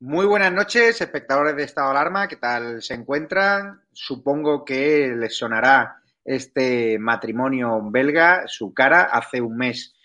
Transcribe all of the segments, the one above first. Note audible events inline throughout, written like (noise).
Muy buenas noches, espectadores de Estado de Alarma. ¿Qué tal se encuentran? Supongo que les sonará este matrimonio belga, su cara. Hace un mes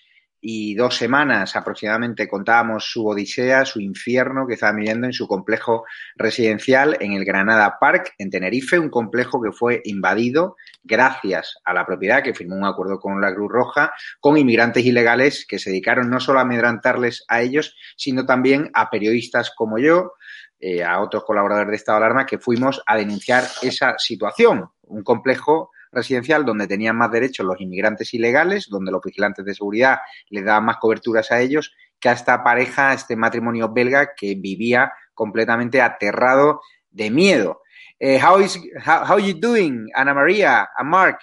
y dos semanas aproximadamente contábamos su odisea, su infierno que estaban viviendo en su complejo residencial en el Granada Park, en Tenerife, un complejo que fue invadido gracias a la propiedad que firmó un acuerdo con la Cruz Roja, con inmigrantes ilegales que se dedicaron no solo a amedrantarles a ellos, sino también a periodistas como yo, eh, a otros colaboradores de Estado Alarma, que fuimos a denunciar esa situación. Un complejo residencial donde tenían más derechos los inmigrantes ilegales, donde los vigilantes de seguridad les daban más coberturas a ellos que a esta pareja, a este matrimonio belga que vivía completamente aterrado de miedo. Uh, how is how, how you doing, Ana Maria and Mark?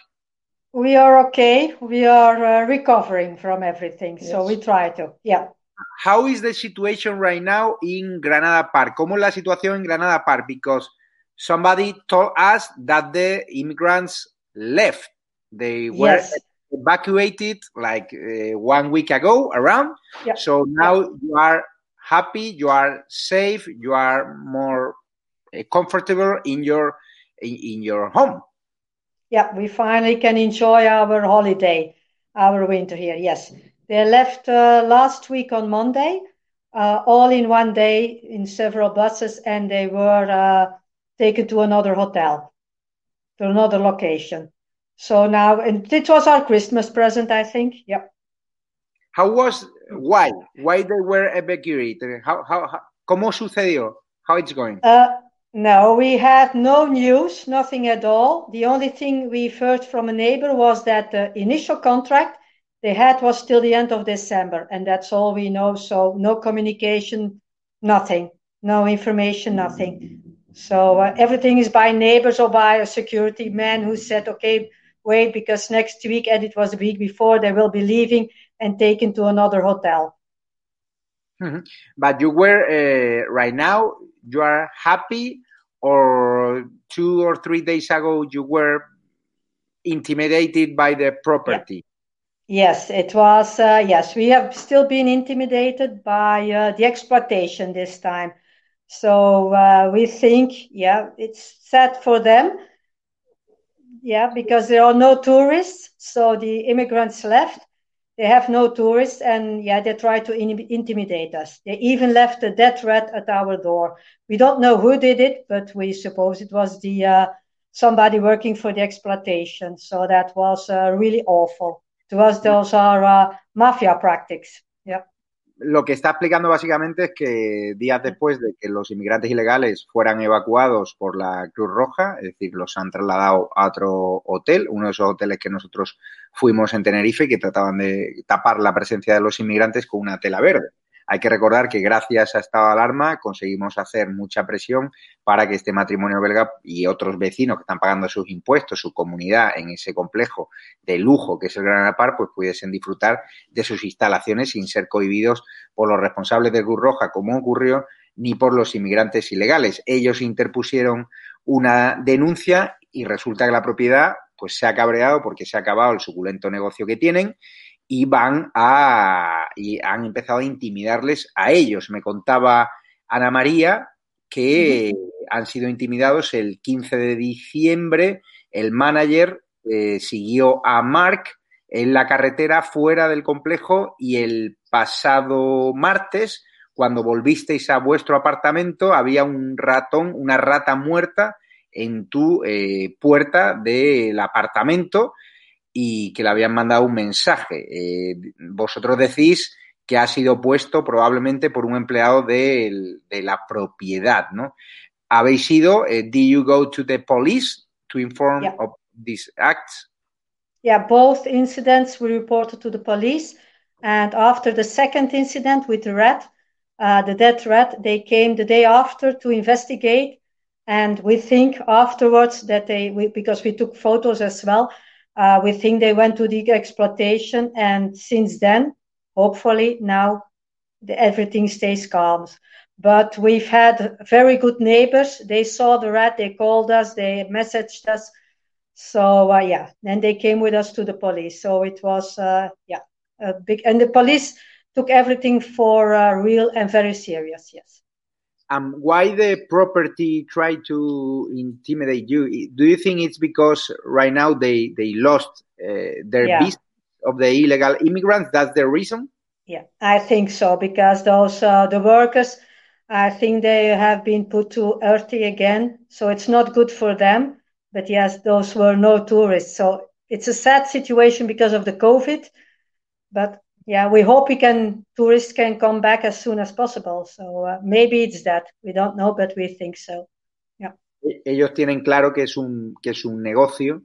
We are okay. We are uh, recovering from everything, yes. so we try to. Yeah. How is the situation right now in Granada Park? ¿Cómo es la situación en Granada Park? Because somebody told us that the immigrants left. They were Yes. evacuated like uh, one week ago around. Yeah. So now you are happy, you are safe, you are more uh, comfortable in your in, in your home. Yeah, we finally can enjoy our holiday, our winter here. Yes, they left uh, last week on Monday, uh, all in one day in several buses, and they were uh, taken to another hotel, to another location. So now, and it was our Christmas present, I think. Yeah. How was why why they were evacuated? How how, how cómo sucedió? How it's going? Uh, no, we had no news, nothing at all. The only thing we've heard from a neighbor was that the initial contract they had was till the end of December, and that's all we know. So no communication, nothing, no information, nothing. So uh, everything is by neighbors or by a security man who said, "Okay, wait, because next week, and it was the week before, they will be leaving and taken to another hotel." Mhm. But you were uh, right now. you are happy, or two or three days ago you were intimidated by the property? Yes, it was. Uh, yes, we have still been intimidated by uh, the exploitation this time. So uh, we think, yeah, it's sad for them. Yeah, because there are no tourists. So the immigrants left. They have no tourists, and yeah, they try to in- intimidate us. They even left a death threat at our door. We don't know who did it, but we suppose it was the uh, somebody working for the exploitation. So that was uh, really awful. To us, those are uh, mafia practices. Lo que está explicando básicamente es que días después de que los inmigrantes ilegales fueran evacuados por la Cruz Roja, es decir, los han trasladado a otro hotel, uno de esos hoteles que nosotros fuimos en Tenerife, que trataban de tapar la presencia de los inmigrantes con una tela verde. Hay que recordar que gracias a esta alarma conseguimos hacer mucha presión para que este matrimonio belga y otros vecinos que están pagando sus impuestos, su comunidad en ese complejo de lujo que es el Gran Park, pues pudiesen disfrutar de sus instalaciones sin ser cohibidos por los responsables de Cruz Roja, como ocurrió, ni por los inmigrantes ilegales. Ellos interpusieron una denuncia y resulta que la propiedad pues se ha cabreado porque se ha acabado el suculento negocio que tienen y van a y han empezado a intimidarles a ellos. Me contaba Ana María que han sido intimidados el 15 de diciembre. El manager eh, siguió a Mark en la carretera fuera del complejo y el pasado martes, cuando volvisteis a vuestro apartamento, había un ratón, una rata muerta en tu eh, puerta del apartamento y que le habían mandado un mensaje. Eh, vosotros decís que ha sido puesto probablemente por un empleado de, de la propiedad, ¿no? ¿Habéis ido? Uh, did you go to the police to inform Yeah. of these acts? Yeah, both incidents we reported to the police. And after the second incident with the rat, uh, the dead rat, they came the day after to investigate. And we think afterwards that they, we, because we took photos as well, uh, we think they went to the exploitation. And since then, hopefully now everything stays calm. But we've had very good neighbors. They saw the rat, they called us, they messaged us. So uh, yeah, then they came with us to the police. So it was uh, yeah a big, and the police took everything for uh, real and very serious. Yes. Um, why the property try to intimidate you? Do you think it's because right now they they lost uh, their Yeah. business of the illegal immigrants? That's the reason. Yeah, I think so because those uh, the workers, I think they have been put to earthy again. So it's not good for them. But yes, those were no tourists. So it's a sad situation because of the COVID. But yeah, we hope we can tourists can come back as soon as possible. So uh, maybe it's that we don't know, but we think so. ellos tienen claro que es un que es un negocio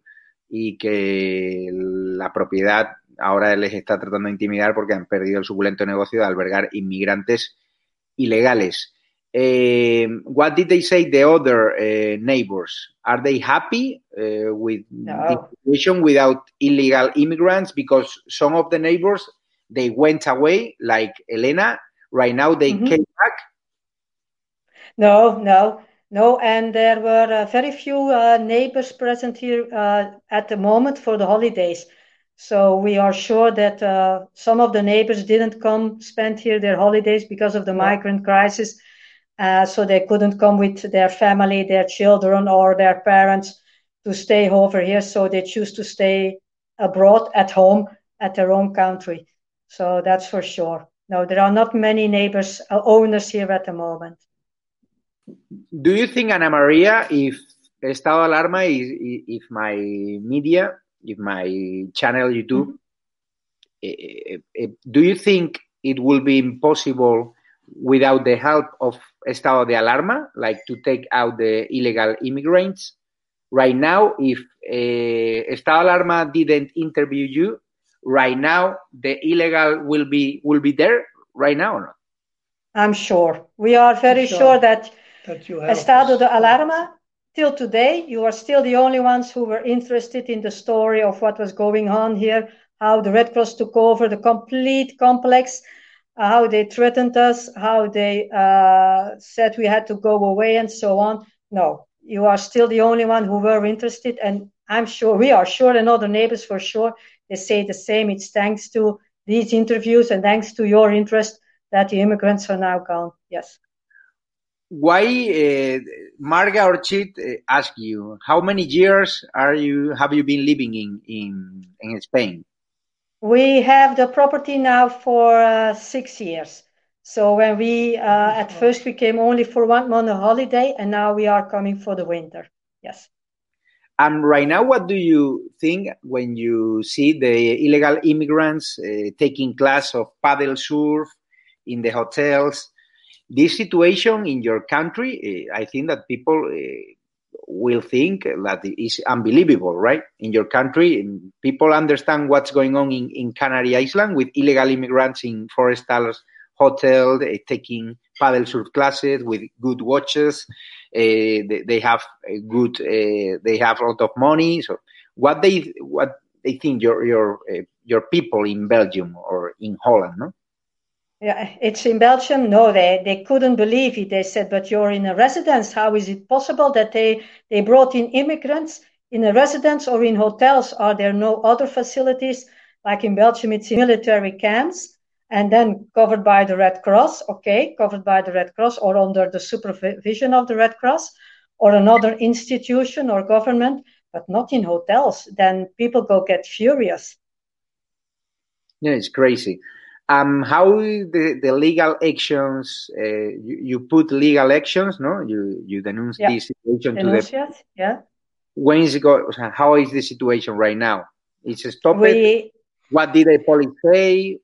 y que la propiedad ahora les está tratando de intimidar porque han perdido el suculento negocio de albergar inmigrantes ilegales. Eh, what did they say the other uh, neighbors? Are they happy uh, with No. the situation without illegal immigrants? Because some of the neighbors they went away, like Elena. Right now they Mhm. came back. No, no, no. And there were uh, very few uh, neighbors present here uh, at the moment for the holidays. So we are sure that uh, some of the neighbors didn't come spend here their holidays because of the migrant crisis. Uh, so they couldn't come with their family, their children, or their parents to stay over here. So they choose to stay abroad at home at their own country. So that's for sure. No, there are not many neighbors, uh, owners here at the moment. Do you think, Ana Maria, if estado alarma, is, if my media, if my channel YouTube, eh, eh, do you think it will be impossible without the help of estado de alarma, like to take out the illegal immigrants? Right now, if eh, estado alarma didn't interview you, right now the illegal will be will be there right now or not? I'm sure. We are very Sure. sure that That you have Estado de Alarma, till today, you are still the only ones who were interested in the story of what was going on here, how the Red Cross took over the complete complex. how they threatened us, how they uh, said we had to go away, and so on. No, you are still the only one who were interested, and I'm sure we are sure, and other neighbors for sure, they say the same. It's thanks to these interviews and thanks to your interest that the immigrants are now gone. Yes. Why, uh, Marga Orchid uh, ask you, how many years are you have you been living in in, in Spain? We have the property now for uh, six years. So when we uh, at first we came only for one month of holiday, and now we are coming for the winter. Yes. And right now, what do you think when you see the illegal immigrants uh, taking class of paddle surf in the hotels? This situation in your country, uh, I think that people uh, will think that is unbelievable, right? In your country, people understand what's going on in, in Canary Island with illegal immigrants in Forestals hotel, uh, taking paddle surf classes with good watches. Uh, they, have a good, uh, they have a lot of money. So, what they what they think your your uh, your people in Belgium or in Holland, no? Yeah, it's in Belgium. No, they, they couldn't believe it. They said, but you're in a residence. How is it possible that they, they brought in immigrants in a residence or in hotels? Are there no other facilities? Like in Belgium, it's in military camps and then covered by the Red Cross, okay, covered by the Red Cross or under the supervision of the Red Cross or another institution or government, but not in hotels. Then people go get furious. Yeah, it's crazy. Um, how the, the legal actions, uh, you, you, put legal actions, no? You you denounce yeah. this situation to the. Yeah. When is it go, how is the situation right now? It's stopped. We, what did the police say?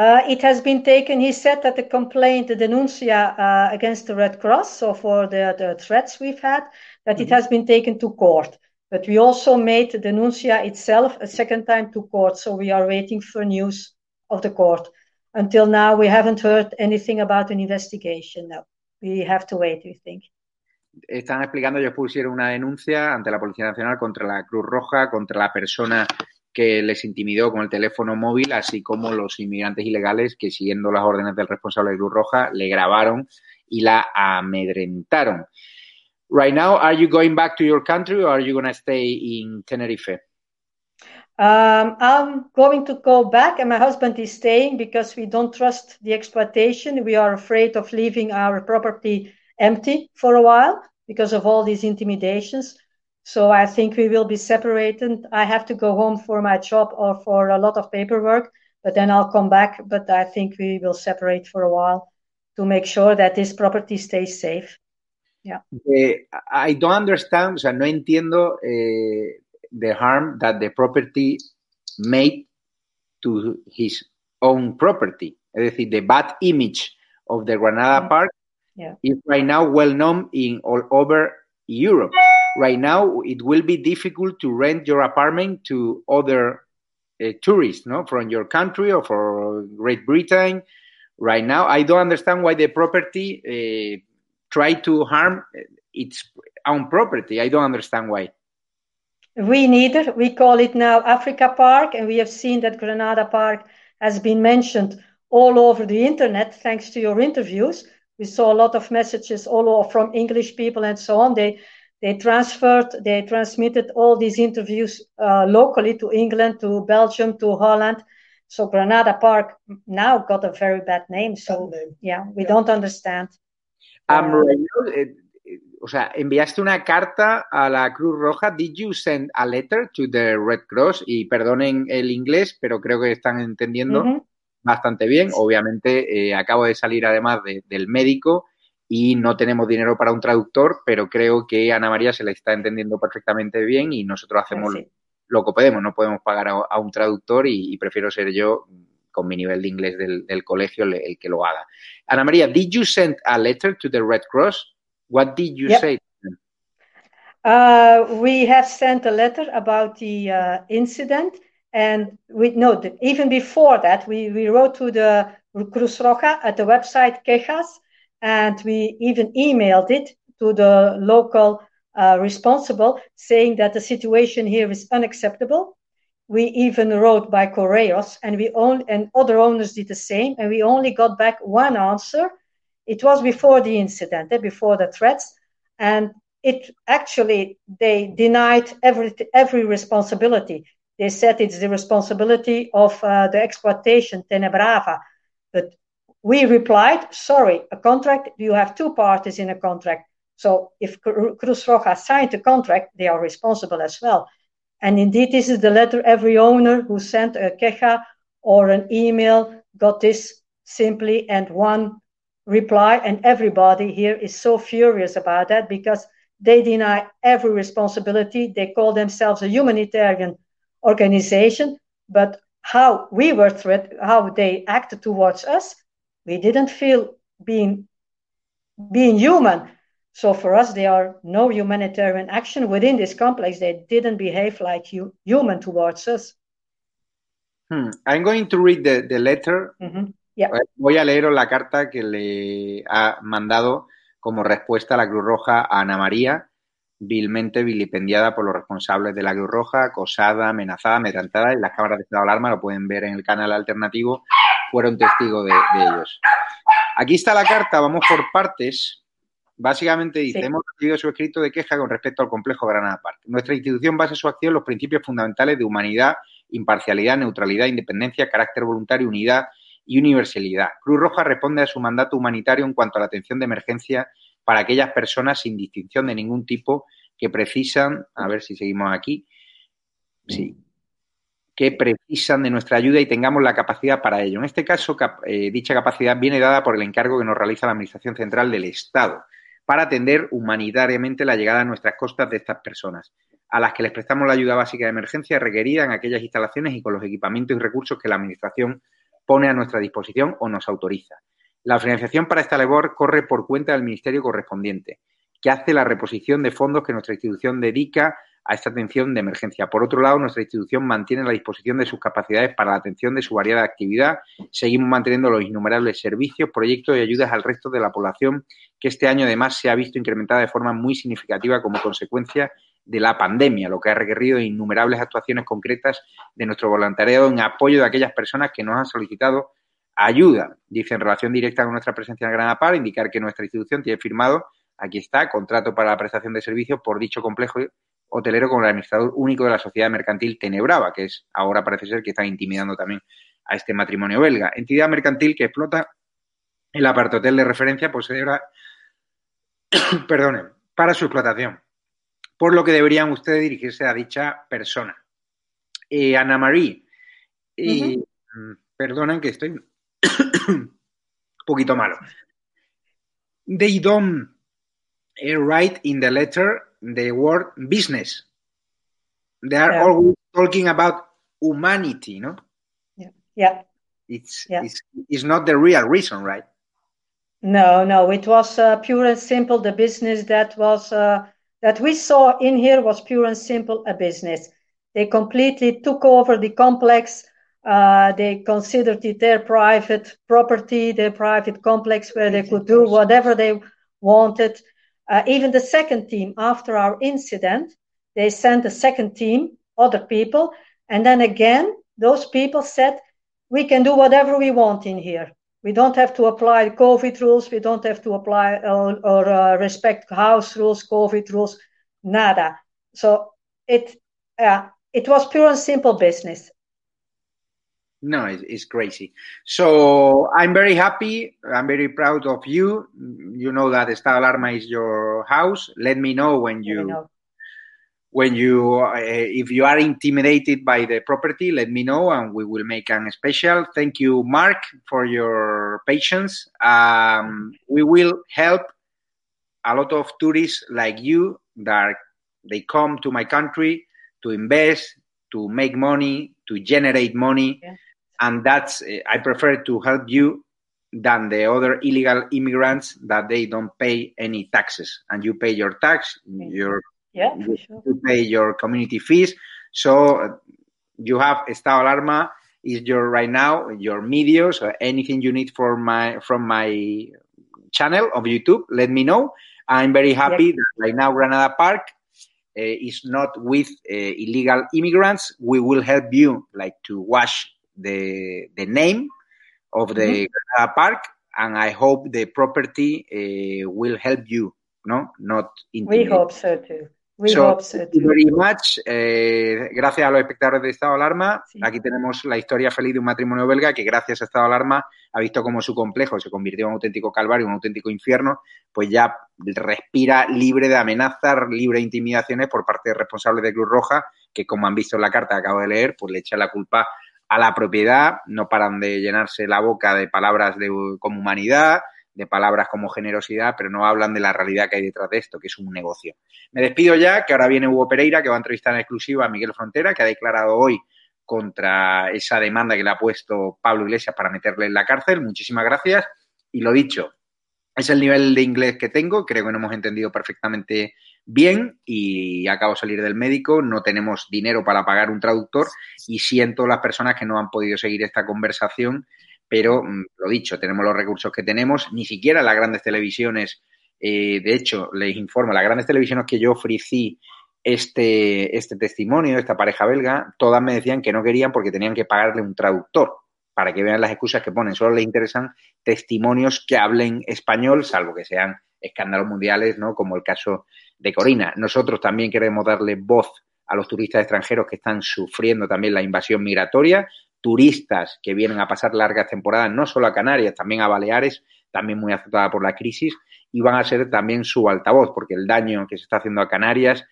Uh, it has been taken, he said that the complaint, the denuncia uh, against the Red Cross, so for the, the threats we've had, that mm-hmm. it has been taken to court. But we also made the denuncia itself a second time to court, so we are waiting for news of the court. Until now, we haven't heard anything about an investigation. No, we have to wait, we think. Están explicando, ellos pusieron una denuncia ante la Policía Nacional contra la Cruz Roja, contra la persona que les intimidó con el teléfono móvil, así como los inmigrantes ilegales que, siguiendo las órdenes del responsable de Cruz Roja, le grabaron y la amedrentaron. Right now, are you going back to your country or are you going to stay in Tenerife? Um, I'm going to go back, and my husband is staying because we don't trust the exploitation. We are afraid of leaving our property empty for a while because of all these intimidations. So I think we will be separated. I have to go home for my job or for a lot of paperwork, but then I'll come back. But I think we will separate for a while to make sure that this property stays safe. Yeah. Eh, I don't understand, o sea, no entiendo eh, the harm that the property made to his own property. Es decir, the bad image of the Granada Yeah. Park Yeah. is right now well known in all over Europe. Right now, it will be difficult to rent your apartment to other uh, tourists, no, from your country or from Great Britain. Right now, I don't understand why the property uh, try to harm its own property. I don't understand why. We neither. We call it now Africa Park, and we have seen that Granada Park has been mentioned all over the internet thanks to your interviews. We saw a lot of messages all over from English people and so on. They they transferred, they transmitted all these interviews uh, locally to England, to Belgium, to Holland. So Granada Park now got a very bad name. So Bad name. yeah, we Yeah. don't understand. Um, Uh, eh, eh, o sea, enviaste una carta a la Cruz Roja. Did you send a letter to the Red Cross? Y perdonen el inglés, pero creo que están entendiendo bastante bien. Obviamente, eh, acabo de salir además de- del médico y no tenemos dinero para un traductor, pero creo que Ana María se le está entendiendo perfectamente bien y nosotros hacemos Sí. lo que podemos. No podemos pagar a, a un traductor y, y prefiero ser yo, con mi nivel de inglés del, del colegio, el, el que lo haga. Ana María, did you send a letter to the Red Cross? What did you Yep. say? Uh, we have sent a letter about the uh, incident, and we no, the, even before that, we, we wrote to the Cruz Roja at the website Quejas, and we even emailed it to the local uh, responsible, saying that the situation here is unacceptable. we even wrote by Correos, and we only and other owners did the same, and we only got back one answer. It was before the incident, eh, before the threats, and it actually they denied every every responsibility. They said it's the responsibility of uh, the exploitation Tenebrava, but we replied, sorry, a contract. You have two parties in a contract. So if Cruz Roja signed a contract, they are responsible as well. And indeed, this is the letter every owner who sent a queja or an email got this simply and one reply. And everybody here is so furious about that because they deny every responsibility. They call themselves a humanitarian organization, but how we were threat, how they acted towards us, we didn't feel being being human. So for us, there are no humanitarian action within this complex. They didn't behave like hu- human towards us. Hmm. I'm going to read the, the letter. Mm-hmm. Yeah. Voy a leeros la carta que le ha mandado como respuesta a la Cruz Roja a Ana María, vilmente vilipendiada por los responsables de la Cruz Roja, acosada, amenazada, amedrentada, y las cámaras de estado de alarma, lo pueden ver en el canal alternativo, fueron testigos de, de ellos. Aquí está la carta, vamos por partes. Básicamente dice, Sí. hemos recibido su escrito de queja con respecto al complejo Granada Park. Nuestra institución basa su acción en los principios fundamentales de humanidad, imparcialidad, neutralidad, independencia, carácter voluntario, unidad y universalidad. Cruz Roja responde a su mandato humanitario en cuanto a la atención de emergencia para aquellas personas sin distinción de ningún tipo que precisan, a ver si seguimos aquí, sí, que precisan de nuestra ayuda y tengamos la capacidad para ello. En este caso, eh, dicha capacidad viene dada por el encargo que nos realiza la Administración Central del Estado para atender humanitariamente la llegada a nuestras costas de estas personas, a las que les prestamos la ayuda básica de emergencia requerida en aquellas instalaciones y con los equipamientos y recursos que la Administración pone a nuestra disposición o nos autoriza. La financiación para esta labor corre por cuenta del Ministerio correspondiente, que hace la reposición de fondos que nuestra institución dedica a esta atención de emergencia. Por otro lado, nuestra institución mantiene la disposición de sus capacidades para la atención de su variada actividad. Seguimos manteniendo los innumerables servicios, proyectos y ayudas al resto de la población que este año además se ha visto incrementada de forma muy significativa como consecuencia de la pandemia, lo que ha requerido innumerables actuaciones concretas de nuestro voluntariado en apoyo de aquellas personas que nos han solicitado ayuda. Dice en relación directa con nuestra presencia en Granada Par, indicar que nuestra institución tiene firmado, aquí está, contrato para la prestación de servicios por dicho complejo hotelero con el administrador único de la sociedad mercantil Tenebrava, que es ahora parece ser que están intimidando también a este matrimonio belga. Entidad mercantil que explota el apartotel de referencia posee (coughs) perdone, para su explotación, por lo que deberían ustedes dirigirse a dicha persona. Eh, Ana eh, Ujú. perdonen que estoy un (coughs) poquito malo. They don't eh, write in the letter the word business. They are Yeah. always talking about humanity, no? Yeah. It's, Yeah. it's, it's not the real reason, right? No, no, it was uh, pure and simple. The business that was uh, that we saw in here was pure and simple a business. They completely took over the complex. Uh, they considered it their private property, their private complex where they could do whatever they wanted. Uh, even the second team, after our incident, they sent a second team, other people, and then again, those people said, "We can do whatever we want in here." We don't have to apply COVID rules. We don't have to apply or, or uh, respect house rules, COVID rules, nada. So it, uh, it was pure and simple business. No, it's, crazy. So I'm very happy. I'm very proud of you. You know that Estado Alarma is your house. Let me know when you, You know. when you uh, if you are intimidated by the property let me know and we will make an special thank you mark for your patience um, we will help a lot of tourists like you that they come to my country to invest to make money to generate money Yeah. And that's uh, i prefer to help you than the other illegal immigrants that they don't pay any taxes and you pay your tax your Yeah, for sure. to pay your community fees. So uh, you have Estado Alarma is your right now your media. So anything you need for my from my channel of YouTube, let me know. I'm very happy that right now Granada Park is not with illegal immigrants, we will help you like to wash the the name of the mm -hmm. park, and I hope the property will help you. No, not. We hope so too. We hope so too. very much. Eh, gracias a los espectadores de Estado de Alarma. Sí. Aquí tenemos la historia feliz de un matrimonio belga que gracias a Estado de Alarma ha visto cómo su complejo se convirtió en un auténtico calvario, un auténtico infierno, pues ya respira libre de amenazas, libre de intimidaciones por parte de responsables de Cruz Roja, que como han visto en la carta que acabo de leer, pues le echa la culpa a la propiedad, no paran de llenarse la boca de palabras de, como humanidad, de palabras como generosidad, pero no hablan de la realidad que hay detrás de esto, que es un negocio. Me despido ya, que ahora viene Hugo Pereira, que va a entrevistar en exclusiva a Miguel Frontera, que ha declarado hoy contra esa demanda que le ha puesto Pablo Iglesias para meterle en la cárcel. Muchísimas gracias. Y lo dicho, es el nivel de inglés que tengo, creo que no hemos entendido perfectamente bien y acabo de salir del médico, no tenemos dinero para pagar un traductor y siento las personas que no han podido seguir esta conversación pero mm, lo dicho, tenemos los recursos que tenemos, ni siquiera las grandes televisiones, eh, de hecho, les informo, las grandes televisiones que yo ofrecí este, este testimonio, esta pareja belga, todas me decían que no querían porque tenían que pagarle un traductor para que vean las excusas que ponen. Solo les interesan testimonios que hablen español, salvo que sean escándalos mundiales, ¿no? Como el caso de Corina. Nosotros también queremos darle voz a los turistas extranjeros que están sufriendo también la invasión migratoria turistas que vienen a pasar largas temporadas, no solo a Canarias, también a Baleares, también muy afectada por la crisis, y van a ser también su altavoz, porque el daño que se está haciendo a Canarias,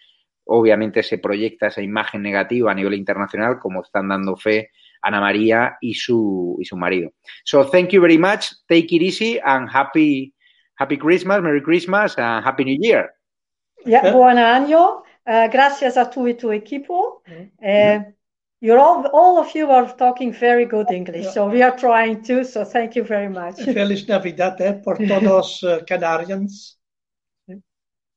obviamente se proyecta esa imagen negativa a nivel internacional, como están dando fe Ana María y su, y su marido. So, thank you very much, take it easy, and happy, happy Christmas, Merry Christmas, and Happy New Year. Yeah, buen año. Uh, gracias a tu y tu equipo. Mm -hmm. uh, You're all, all of you are talking very good English, so we are trying to, so thank you very much. (laughs) Feliz Navidad eh, por todos uh, Canarians.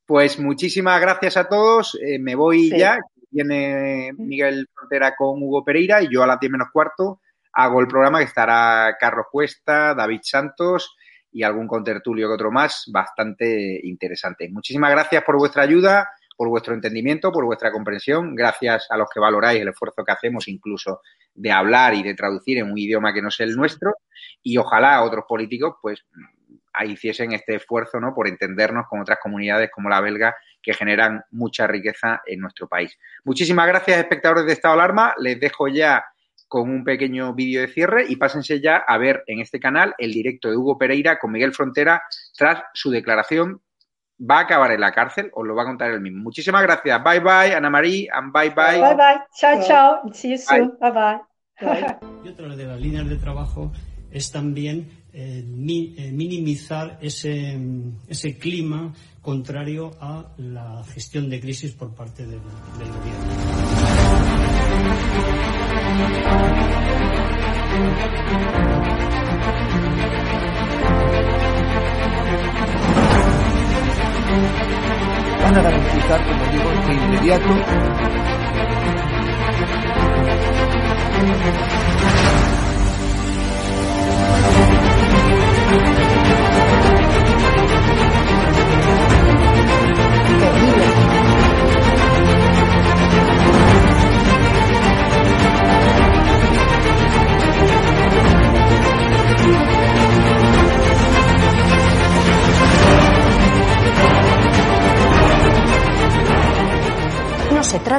Pues muchísimas gracias a todos. Eh, me voy sí. ya. Viene Miguel Frontera con Hugo Pereira y yo a las 10 menos cuarto hago el programa que estará Carlos Cuesta, David Santos y algún contertulio que otro más bastante interesante. Muchísimas gracias por vuestra ayuda por vuestro entendimiento, por vuestra comprensión, gracias a los que valoráis el esfuerzo que hacemos incluso de hablar y de traducir en un idioma que no es el nuestro y ojalá otros políticos pues hiciesen este esfuerzo ¿no? por entendernos con otras comunidades como la belga que generan mucha riqueza en nuestro país. Muchísimas gracias, espectadores de Estado Alarma. Les dejo ya con un pequeño vídeo de cierre y pásense ya a ver en este canal el directo de Hugo Pereira con Miguel Frontera tras su declaración va a acabar en la cárcel, os lo va a contar él mismo. Muchísimas gracias. Bye bye, Ana María, and bye bye. Bye bye. Chao, chao. See you soon. Bye bye. (laughs) Y otra de las líneas de trabajo es también eh, mi, eh, minimizar ese, ese clima contrario a la gestión de crisis por parte del, del gobierno. Van a garantizar, como digo, de inmediato se